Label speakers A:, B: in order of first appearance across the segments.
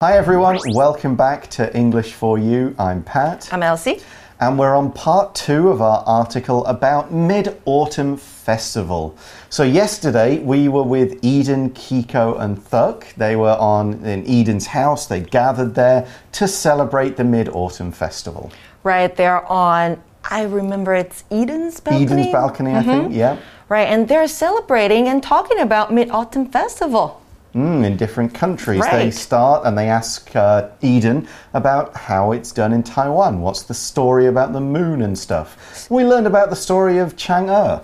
A: Hi everyone, welcome back to English for You. I'm Pat.
B: I'm Elsie.
A: And we're on part two of our article about Mid Autumn Festival. So, yesterday we were with Eden, Kiko, and Thuk. They were on in Eden's house. They gathered there to celebrate the Mid Autumn Festival.
B: Right, they're on, I remember it's Eden's balcony.
A: Eden's balcony, I mm-hmm. think, yeah.
B: Right, and they're celebrating and talking about Mid Autumn Festival.
A: Mm, in different countries. They start and they ask uh, Eden about how it's done in Taiwan. What's the story about the moon and stuff? We learned about the story of Chang'e.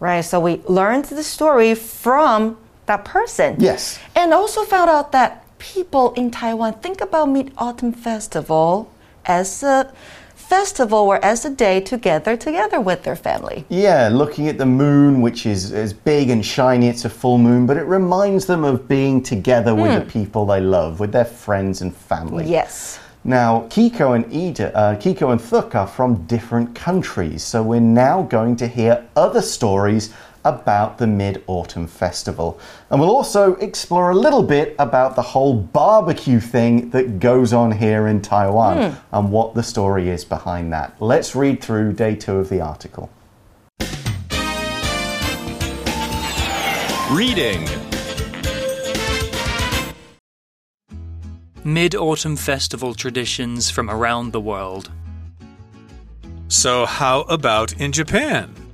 B: Right, so we learned the story from that person.
A: Yes.
B: And also found out that people in Taiwan think about Mid Autumn Festival as a festival or as a day to gather together with their family.
A: Yeah, looking at the moon, which is, is big and shiny, it's a full moon, but it reminds them of being together with the people they love, with their friends and family.
B: Yes.
A: Now, Kiko and Ida, uh, Kiko and Thuk are from different countries, so we're now going to hear other stories about the Mid Autumn Festival. And we'll also explore a little bit about the whole barbecue thing that goes on here in Taiwan hmm. and what the story is behind that. Let's read through day two of the article.
C: Reading
D: Mid Autumn Festival traditions from around the world.
C: So, how about in Japan?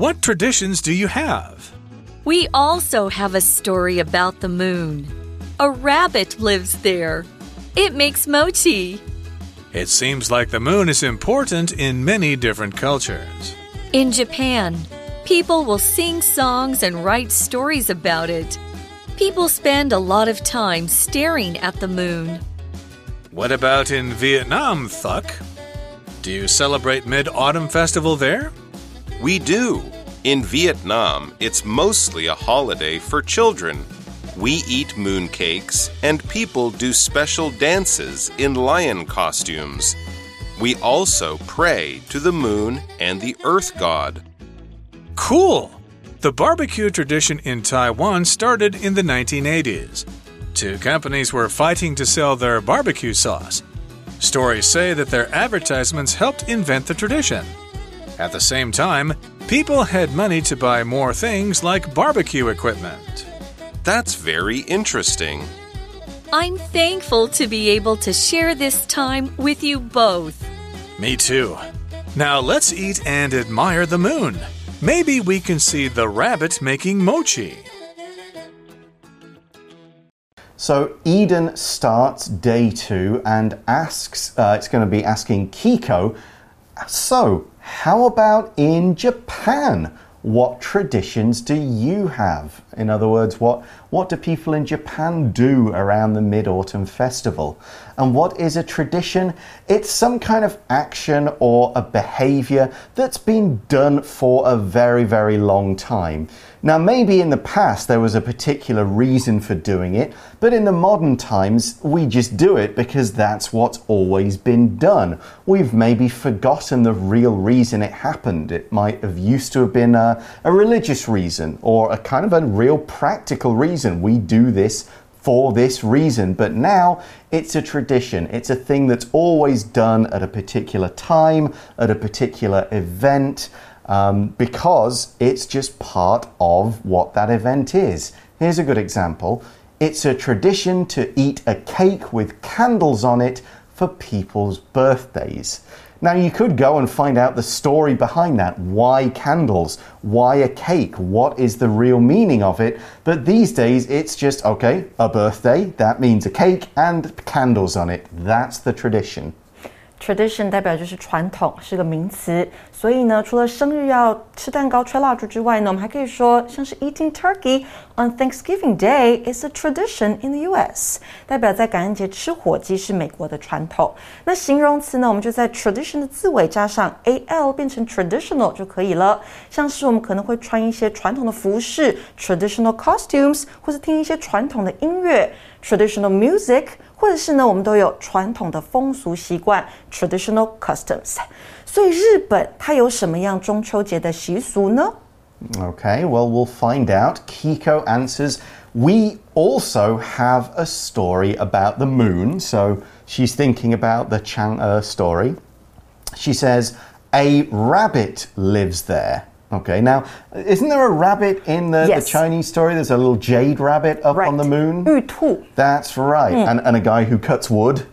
C: What traditions do you have?
E: We also have a story about the moon. A rabbit lives there. It makes mochi.
C: It seems like the moon is important in many different cultures.
E: In Japan, people will sing songs and write stories about it. People spend a lot of time staring at the moon.
C: What about in Vietnam, Thuk? Do you celebrate Mid Autumn Festival there?
F: We do. In Vietnam, it's mostly a holiday for children. We eat mooncakes, and people do special dances in lion costumes. We also pray to the moon and the earth god.
C: Cool! The barbecue tradition in Taiwan started in the 1980s. Two companies were fighting to sell their barbecue sauce. Stories say that their advertisements helped invent the tradition. At the same time, people had money to buy more things like barbecue equipment.
F: That's very interesting.
E: I'm thankful to be able to share this time with you both.
C: Me too. Now let's eat and admire the moon. Maybe we can see the rabbit making mochi.
A: So Eden starts day two and asks, uh, it's going to be asking Kiko, so how about in Japan? What traditions do you have? In other words, what, what do people in Japan do around the Mid Autumn Festival? And what is a tradition? It's some kind of action or a behavior that's been done for a very, very long time. Now, maybe in the past there was a particular reason for doing it, but in the modern times we just do it because that's what's always been done. We've maybe forgotten the real reason it happened. It might have used to have been a, a religious reason or a kind of a real practical reason. We do this for this reason, but now it's a tradition. It's a thing that's always done at a particular time, at a particular event um, because it's just part of what that event is. Here's a good example it's a tradition to eat a cake with candles on it for people's birthdays. Now, you could go and find out the story behind that. Why candles? Why a cake? What is the real meaning of it? But these days, it's just okay, a birthday, that means a cake and candles on it. That's the tradition.
B: Tradition 代表就是传统，是个名词。所以呢，除了生日要吃蛋糕、吹蜡烛之外呢，我们还可以说，像是 eating turkey on Thanksgiving Day is a tradition in the U.S.，代表在感恩节吃火鸡是美国的传统。那形容词呢，我们就在 tradition 的字尾加上 al 变成 traditional 就可以了。像是我们可能会穿一些传统的服饰 traditional costumes，或是听一些传统的音乐 traditional music。或者是呢，我们都有传统的风俗习惯 （traditional customs）。所以日本它有什么样中秋节的习俗呢？
A: Okay, well, we'll find out. Kiko answers We also have a story about the moon. So she's thinking about the Chang'e story. She says, A rabbit lives there. Okay, now, isn't there a rabbit in the,
B: Yes.
A: the Chinese story? There's a little jade rabbit up on the moon.
B: 玉兔
A: That's right. And, and a guy who cuts wood.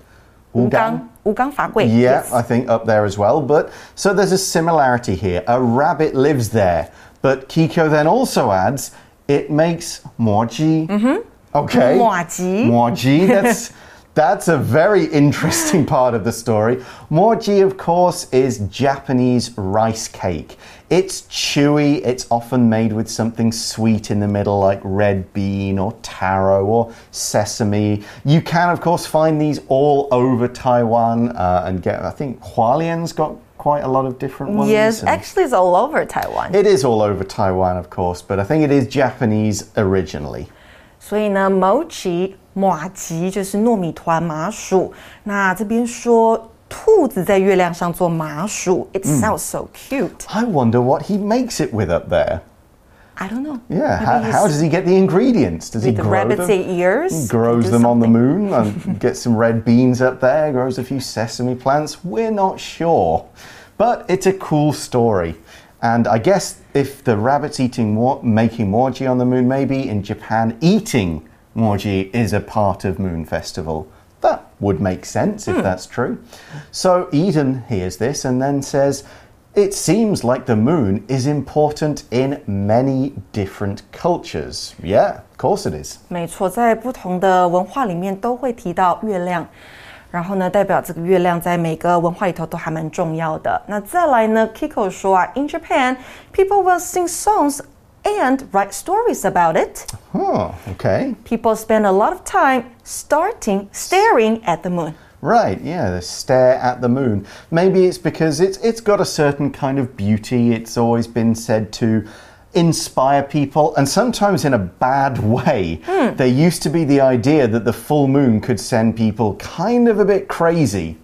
B: 吴刚吴刚法贵
A: Yeah,
B: Yes.
A: I think up there as well. But so there's a similarity here. A rabbit lives there. But Kiko then also adds, it makes moji. Mm-hmm. Okay.
B: Moji.
A: Moji. That's that's a very interesting part of the story. Moji, of course, is Japanese rice cake. It's chewy. It's often made with something sweet in the middle, like red bean or taro or sesame. You can, of course, find these all over Taiwan uh, and get. I think Hualien's got quite a lot of different ones.
B: Yes,
A: and-
B: actually it's all over Taiwan.
A: it is all over Taiwan, of course, but I think it is Japanese originally.
B: 所以呢，mochi 马吉就是糯米团麻薯。那这边说 兔子在月亮上做麻薯，It sounds so cute.
A: I wonder what he makes it with up there.
B: I don't know.
A: Yeah,
B: Maybe
A: how,
B: he's-
A: how does he get the ingredients? Does he
B: With the
A: grow
B: rabbit's
A: them?
B: ears?
A: Grows
B: Do
A: them on the
B: something.
A: moon and gets some red beans up there, grows a few sesame plants. We're not sure. But it's a cool story. And I guess if the rabbit's eating more, making moji on the moon, maybe in Japan, eating moji is a part of Moon Festival. That would make sense if that's true. So Eden hears this and then says, It seems like the moon is important in many different cultures. Yeah, of course it is.
B: 没错，在不同的文化里面都会提到月亮，然后呢，代表这个月亮在每个文化里头都还蛮重要的。那再来呢，Kiko 说啊，In Japan, people will sing songs and write stories about it.
A: Oh, okay.
B: People spend a lot of time starting staring at the moon.
A: Right, yeah, the stare at the moon. Maybe it's because it's it's got a certain kind of beauty. It's always been said to inspire people, and sometimes in a bad way. Hmm. There used to be the idea that the full moon could send people kind of a bit crazy.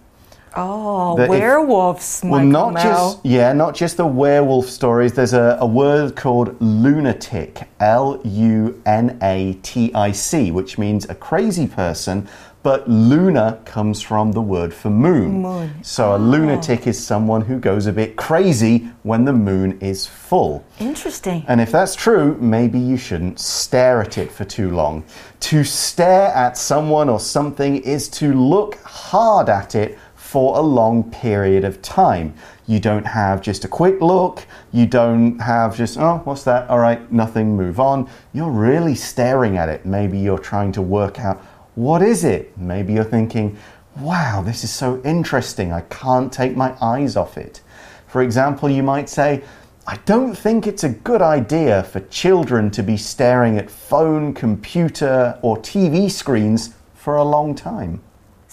B: Oh,
A: That if-
B: werewolves,
A: Well, not just yeah, not just the werewolf stories. There's a, a word called lunatic, L U N A T I C, which means a crazy person. But luna comes from the word for moon.
B: Moon.
A: So a oh. lunatic is someone who goes a bit crazy when the moon is full.
B: Interesting.
A: And if that's true, maybe you shouldn't stare at it for too long. To stare at someone or something is to look hard at it for a long period of time. You don't have just a quick look. You don't have just, oh, what's that? All right, nothing, move on. You're really staring at it. Maybe you're trying to work out what is it? Maybe you're thinking, wow, this is so interesting. I can't take my eyes off it. For example, you might say, I don't think it's a good idea for children to be staring at phone, computer, or TV screens for a long time.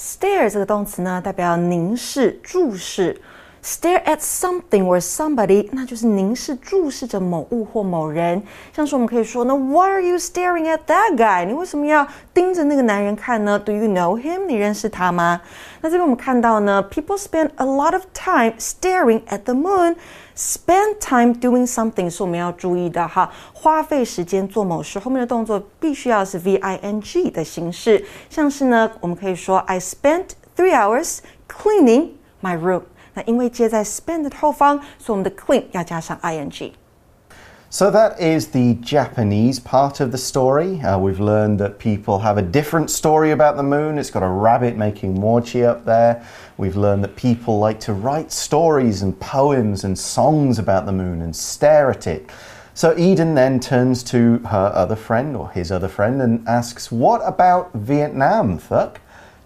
B: Stare 这个动词呢，代表凝视、注视。Stare at something or somebody，那就是凝视、注视着某物或某人。像是我们可以说呢，Why are you staring at that guy？你为什么要盯着那个男人看呢？Do you know him？你认识他吗？那这边我们看到呢，People spend a lot of time staring at the moon。Spend time doing something 是我们要注意的哈，花费时间做某事，后面的动作必须要是 v i n g 的形式。像是呢，我们可以说 I spent three hours cleaning my room。那因为接在 spend 的后方，所以我们的 clean 要加上 i n g。
A: So that is the Japanese part of the story. Uh, we've learned that people have a different story about the moon. It's got a rabbit making mochi up there. We've learned that people like to write stories and poems and songs about the moon and stare at it. So Eden then turns to her other friend or his other friend and asks, What about Vietnam, Thuk?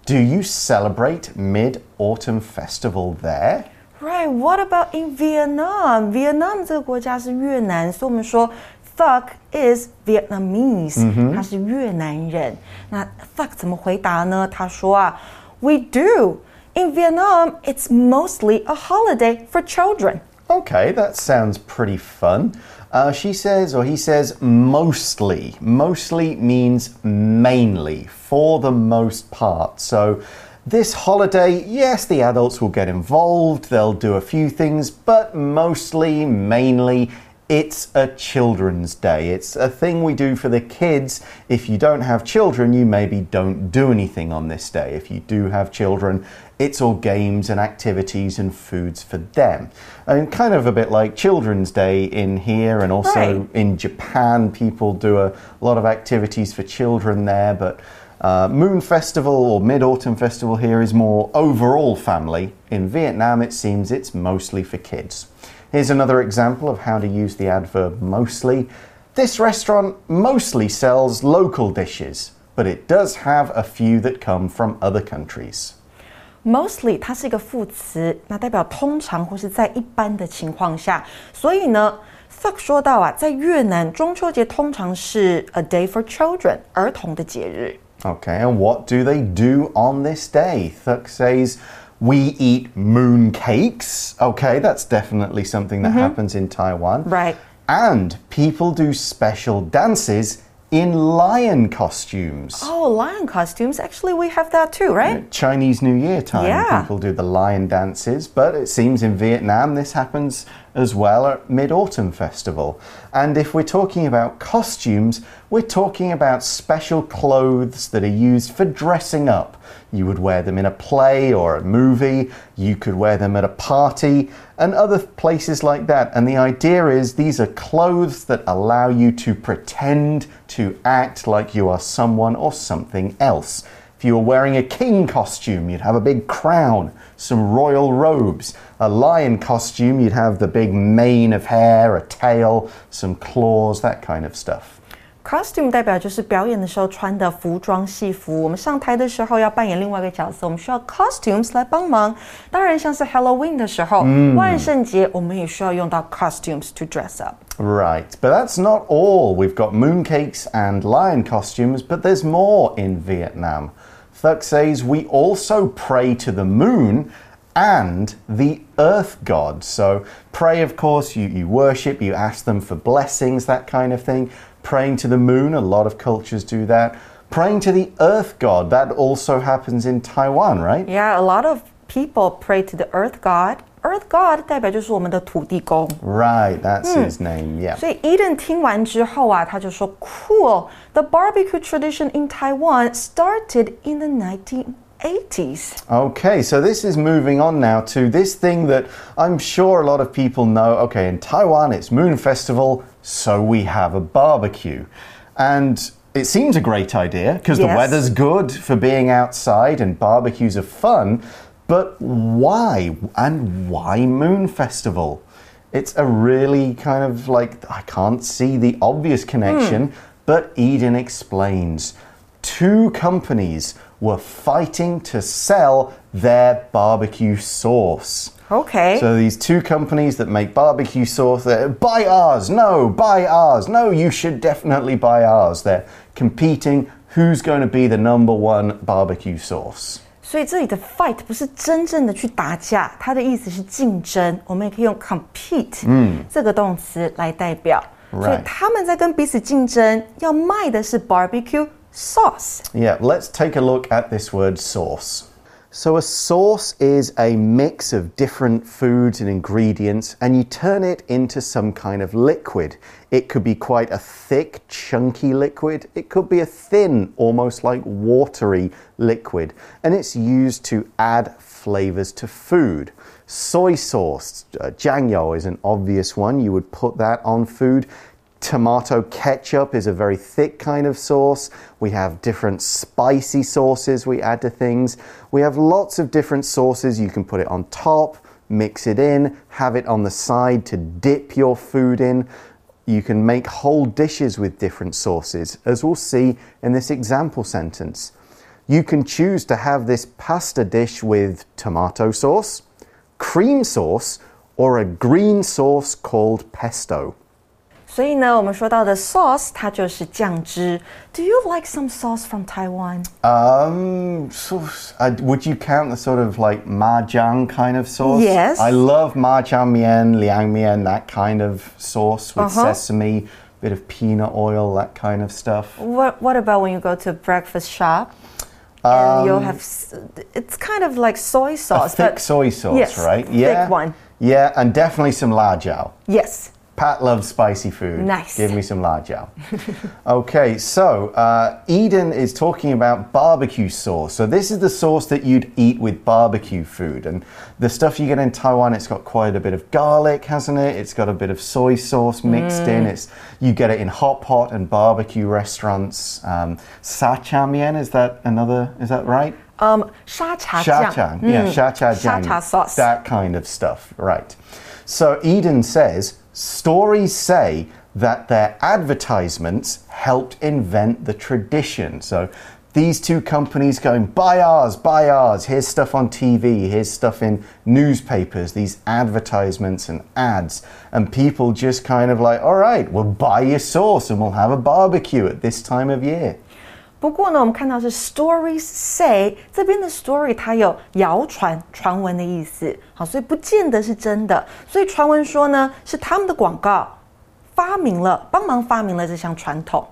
A: Do you celebrate Mid Autumn Festival there?
B: Right? What about in Vietnam? Vietnam 这个国家是越南，所以我们说 Thuk is Vietnamese，、嗯哼、他是越南人。那 Thuk 怎么回答呢？他说啊，We do. In Vietnam, it's mostly a holiday for children.
A: Okay, that sounds pretty fun. Uh, she says, or he says, mostly. Mostly means mainly, for the most part. So this holiday, yes, the adults will get involved, they'll do a few things, but mostly, mainly, It's a children's day. It's a thing we do for the kids. If you don't have children, you maybe don't do anything on this day. If you do have children, it's all games and activities and foods for them. And kind of a bit like Children's Day in here, and also
B: Right.
A: in Japan, people do a lot of activities for children there. But uh, Moon Festival or Mid Autumn Festival here is more overall family. In Vietnam, it seems it's mostly for kids. Here's another example of how to use the adverb mostly. This restaurant mostly sells local dishes, but it does have a few that come from other countries.
B: Mostly，它是一个副词，那代表通常或是在一般的情况下。所以呢，Thuk 说到啊，在越南中秋节通常是 a day for children，儿童的节日。
A: Okay, and what do they do on this day? Thuk says, We eat moon cakes. Okay, that's definitely something that mm-hmm. happens in Taiwan.
B: Right.
A: And people do special dances in lion costumes.
B: Oh, lion costumes. Actually, we have that too, right?
A: Chinese New Year time,
B: Yeah.
A: people do the lion dances, but it seems in Vietnam this happens as well at Mid Autumn Festival. And if we're talking about costumes, we're talking about special clothes that are used for dressing up. You would wear them in a play or a movie, you could wear them at a party, and other places like that. And the idea is these are clothes that allow you to pretend to act like you are someone or something else. If you were wearing a king costume, you'd have a big crown, some royal robes. A lion costume, you'd have the big mane of hair, a tail, some claws, that kind of stuff
B: costume 代表就是表演的时候穿的服装戏服。我们上台的时候要扮演另外一个角色，我们需要 costumes 来帮忙。当然，像是 Halloween 的时候，嗯、万圣节我们也需要用到 costumes to dress up。
A: Right, but that's not all. We've got mooncakes and lion costumes, but there's more in Vietnam. Thuk says we also pray to the moon and the earth god. So, pray, of course, you, you worship, you ask them for blessings, that kind of thing Praying to the moon, a lot of cultures do that. Praying to the earth god, that also happens in Taiwan, right?
B: Yeah, a lot of people pray to the Earth God. Earth God 代表就是我们的土地公。
A: Right, that's his name, yeah.
B: 所以 Eden 听完之后啊，他就说：“Cool, the barbecue tradition in Taiwan started in the 1980s.”
A: Okay, so this is moving on now to this thing that I'm sure a lot of people know. Okay, in Taiwan it's Moon Festival, so we have a barbecue. And it seems a great idea because the weather's good for being outside and barbecues are fun. But why? And why Moon Festival? It's a really kind of like, I can't see the obvious connection, hmm. but Eden explains. Two companies were fighting to sell their barbecue sauce.
B: Okay.
A: So these two companies that make barbecue sauce, they're, buy ours, no, buy ours, no, you should definitely buy ours. They're competing who's going to be the number one barbecue sauce.
B: 所以这里的 fight 不是真正的去打架，它的意思是竞争。我们也可以用 compete、这个动词来代表。所以
A: Right.
B: 他们在跟彼此竞争，要卖的是 barbecue sauce。
A: Yeah, let's take a look at this word sauce. So, a sauce is a mix of different foods and ingredients, and you turn it into some kind of liquid. It could be quite a thick, chunky liquid. It could be a thin, almost like watery liquid, and it's used to add flavors to food. Soy sauce, uh, Jiangyou is an obvious one. You would put that on food. Tomato ketchup is a very thick kind of sauce. We have different spicy sauces we add to things. We have lots of different sauces. You can put it on top, mix it in, have it on the side to dip your food in. You can make whole dishes with different sauces, as we'll see in this example sentence. You can choose to have this pasta dish with tomato sauce, cream sauce, or a green sauce called pesto.
B: 所以呢，我们说到的 sauce 它就是酱汁。Do you like some sauce from Taiwan?
A: Um, sauce. Uh, would you count the sort of like majiang kind of sauce?
B: Yes.
A: I love majiang mian, liang mian, that kind of sauce with
B: uh -huh.
A: sesame, bit of peanut oil, that kind of stuff.
B: What What about when you go to a breakfast shop? and um, you'll have it's kind of like soy sauce,
A: thick soy sauce,
B: yes,
A: right?
B: Yeah, thick one.
A: Yeah, and definitely some lao jiao.
B: Yes.
A: Pat loves spicy food.
B: Nice.
A: Give me some lard okay, so uh, Eden is talking about barbecue sauce. So this is the sauce that you'd eat with barbecue food, and the stuff you get in Taiwan, it's got quite a bit of garlic, hasn't it? It's got a bit of soy sauce mixed mm. in. It's you get it in hot pot and barbecue restaurants. Um, sa cha mian is that another? Is that right?
B: Um, sha cha
A: sha cha, yeah, mm. sha cha,
B: sha cha sauce,
A: that kind of stuff, right? So Eden says stories say that their advertisements helped invent the tradition. So these two companies going buy ours, buy ours. Here's stuff on TV. Here's stuff in newspapers. These advertisements and ads, and people just kind of like, all right, we'll buy your sauce and we'll have a barbecue at this time of year.
B: 不过呢，我们看到是 stories say 这边的 story 它有谣传、传闻的意思，好，所以不见得是真的。所以传闻说呢，是他们的广告发明了，帮忙发明了这项传统。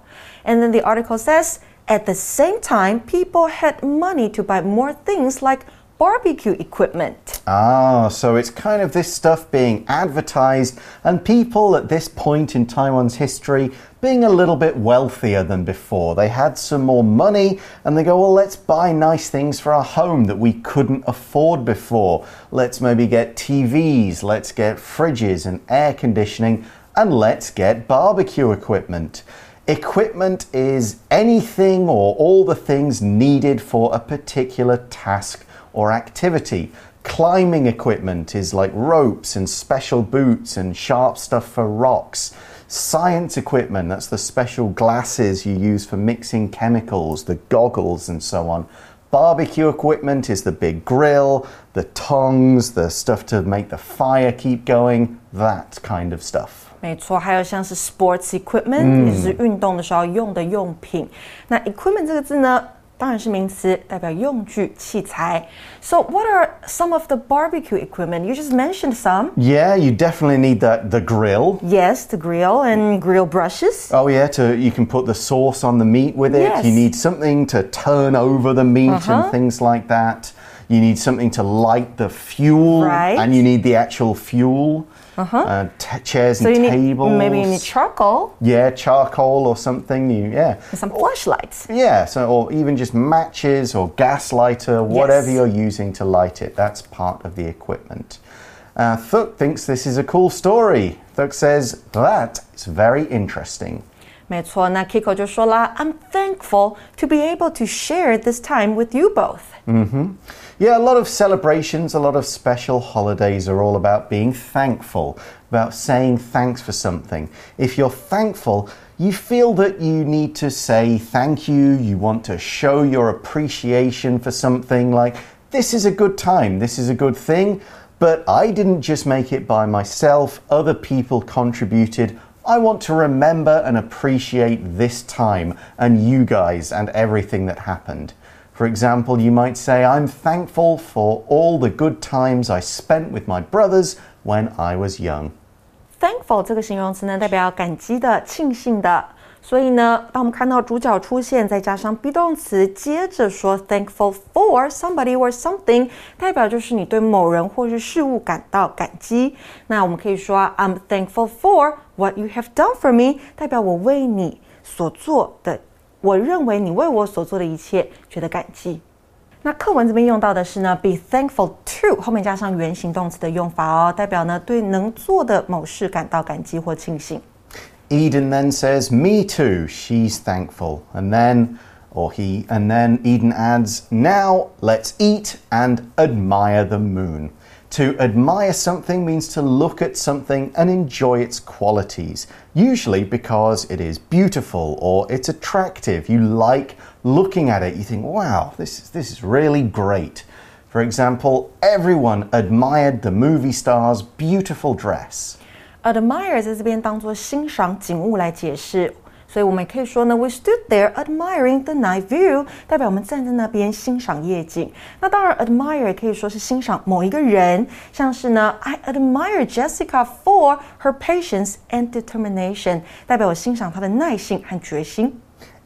B: And then the article says, at the same time, people had money to buy more things like barbecue equipment.
A: Ah, so it's kind of this stuff being advertised, and people at this point in Taiwan's history being a little bit wealthier than before. They had some more money, and they go, Well, let's buy nice things for our home that we couldn't afford before. Let's maybe get TVs, let's get fridges and air conditioning, and let's get barbecue equipment. Equipment is anything or all the things needed for a particular task or activity. Climbing equipment is like ropes and special boots and sharp stuff for rocks. Science equipment, that's the special glasses you use for mixing chemicals, the goggles, and so on. Barbecue equipment is the big grill, the tongs, the stuff to make the fire keep going, that kind of stuff.
B: 没错，还有像是 sports equipment，、也就是运动的时候用的用品。那 equipment 这个字呢， 当然是名词，代表用具、器材。So what are some of the barbecue equipment? You just mentioned some.
A: Yeah, you definitely need that the grill.
B: Yes, the grill and grill brushes.
A: Oh yeah, to you can put the sauce on the meat with it.
B: Yes.
A: You need something to turn over the meat
B: Uh-huh.
A: and things like that. You need something to light the fuel,
B: Right.
A: and you need the actual fuel. Uh-huh. t- chairs
B: So
A: and
B: you need
A: tables.
B: maybe you need charcoal
A: yeah, charcoal or something. You yeah.
B: and some flashlights.
A: Yeah, so or even just matches or gas lighter, whatever
B: Yes.
A: you're using to light it. That's part of the equipment. Uh, Thuk thinks this is a cool story. Thuk says that is very interesting.
B: 没错，那 Kiko 就说啦，I'm thankful to be able to share this time with you both.
A: Yeah, a lot of celebrations, a lot of special holidays are all about being thankful, about saying thanks for something. If you're thankful, you feel that you need to say thank you, you want to show your appreciation for something like, this is a good time, this is a good thing, but I didn't just make it by myself, other people contributed. I want to remember and appreciate this time and you guys and everything that happened. For example, you might say, I'm thankful for all the good times I spent with my brothers when I was young.
B: Thankful 这个形容词呢，代表感激的、庆幸的。所以呢，当我们看到主角出现，再加上 be 动词，接着说 thankful for somebody or something，代表就是你对某人或是事物感到感激。那我们可以说啊 I'm thankful for what you have done for me，代表我为你所做的，我认为你为我所做的一切觉得感激。那课文这边用到的是呢，be thankful to 后面加上原形动词的用法哦，代表呢对能做的某事感到感激或庆幸。
A: Eden then says, Me too, she's thankful. And then, or he, and then Eden adds, Now let's eat and admire the moon. To admire something means to look at something and enjoy its qualities, usually because it is beautiful or it's attractive. You like looking at it, you think, wow, this is, this is really great. For example, everyone admired the movie star's beautiful dress.
B: admire 在这边当做欣赏景物来解释， 所以我们也可以说呢，We stood there admiring the night view，代表我们站在那边欣赏夜景。那当然，admire 也可以说是欣赏某一个人，像是呢，I admire Jessica for her patience and determination，代表我欣赏她的耐性和决心。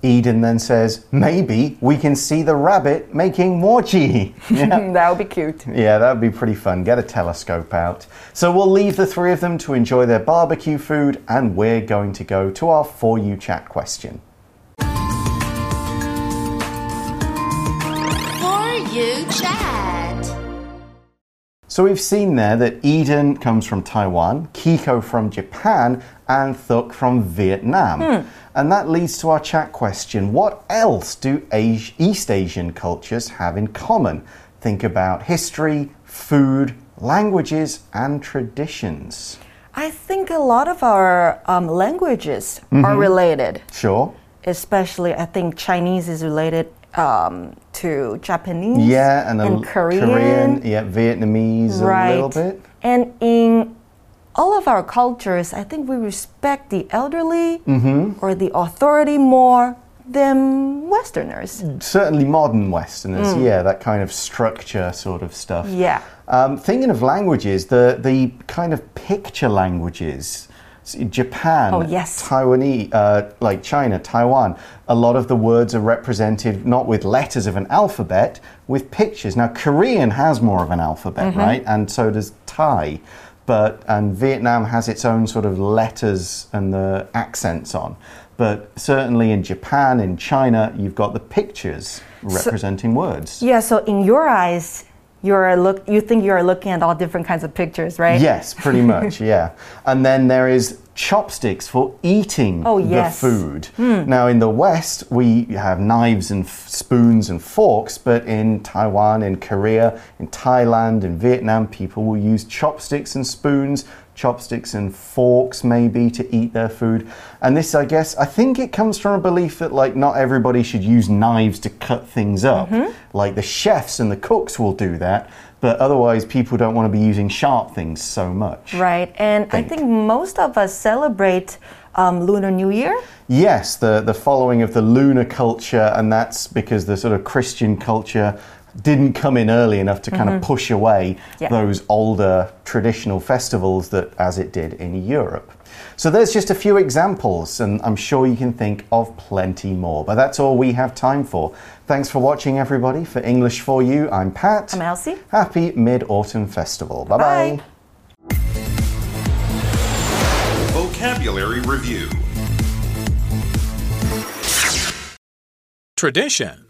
A: Eden then says, maybe we can see the rabbit making mochi. Yeah.
B: that would be cute.
A: Yeah, that would be pretty fun. Get a telescope out. So we'll leave the three of them to enjoy their barbecue food, and we're going to go to our For You chat question.
G: For you chat.
A: So we've seen there that Eden comes from Taiwan, Kiko from Japan, and Thuk from Vietnam. And that leads to our chat question What else do East Asian cultures have in common? Think about history, food, languages, and traditions.
B: I think a lot of our um, languages are related.
A: Sure.
B: Especially, I think Chinese is related um, to Japanese.
A: Yeah, and, a l-
B: Korean.
A: yeah, Vietnamese
B: right.
A: a little bit.
B: And in all of our cultures, I think we respect the elderly
A: Mm-hmm.
B: or the authority more than Westerners.
A: Certainly modern Westerners, yeah, that kind of structure sort of stuff.
B: Mm. Yeah.
A: Um, thinking of languages, the, the kind of picture languages, Japan,
B: Oh, yes.
A: Taiwanese, uh, like China, Taiwan, a lot of the words are represented not with letters of an alphabet, with pictures. Now, Korean has more of an alphabet,
B: Mm-hmm.
A: right? And so does Thai. But, and Vietnam has its own sort of letters and the accents on. But certainly in Japan, in China, you've got the pictures representing words.
B: Yeah, so in your eyes, you're look you think you're looking at all different kinds of pictures, right?
A: Yes, pretty much, yeah. And then there is chopsticks for eating
B: Oh,
A: the
B: yes.
A: food. Hmm. Now, in the West, we have knives and f- spoons and forks, but in Taiwan, in Korea, in Thailand, in Vietnam, people will use chopsticks and spoons, chopsticks and forks, maybe, to eat their food. And this, I guess, I think it comes from a belief that, like, not everybody should use knives to cut things up. Like, the chefs and the cooks will do that. But otherwise, people don't want to be using sharp things so much.
B: Right. And I
A: Think.
B: think most of us celebrate um, Lunar New Year.
A: Yes, the, the following of the lunar culture, and that's because the sort of Christian culture didn't come in early enough to kind of mm-hmm. push away
B: Yeah.
A: those older traditional festivals that as it did in Europe. So there's just a few examples, and I'm sure you can think of plenty more. But that's all we have time for. Thanks for watching, everybody. For English for You, I'm Pat.
B: I'm Elsie.
A: Happy Mid Autumn Festival. Bye bye.
B: Bye.
F: Vocabulary Review
C: Tradition.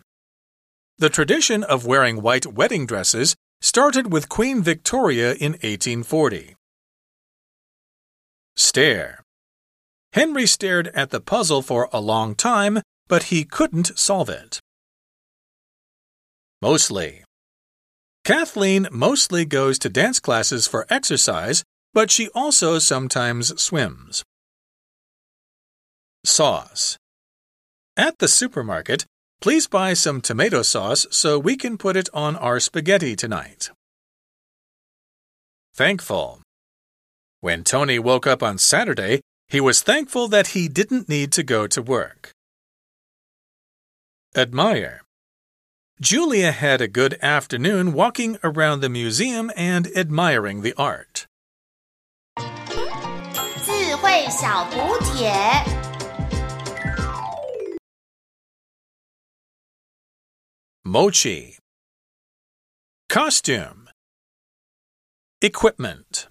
C: The tradition of wearing white wedding dresses started with Queen Victoria in 1840. Stare. Henry stared at the puzzle for a long time, but he couldn't solve it. Mostly. Kathleen mostly goes to dance classes for exercise, but she also sometimes swims. Sauce. At the supermarket, please buy some tomato sauce so we can put it on our spaghetti tonight. Thankful. When Tony woke up on Saturday, he was thankful that he didn't need to go to work. Admire. Julia had a good afternoon walking around the museum and admiring the art. Mochi. Costume. Equipment.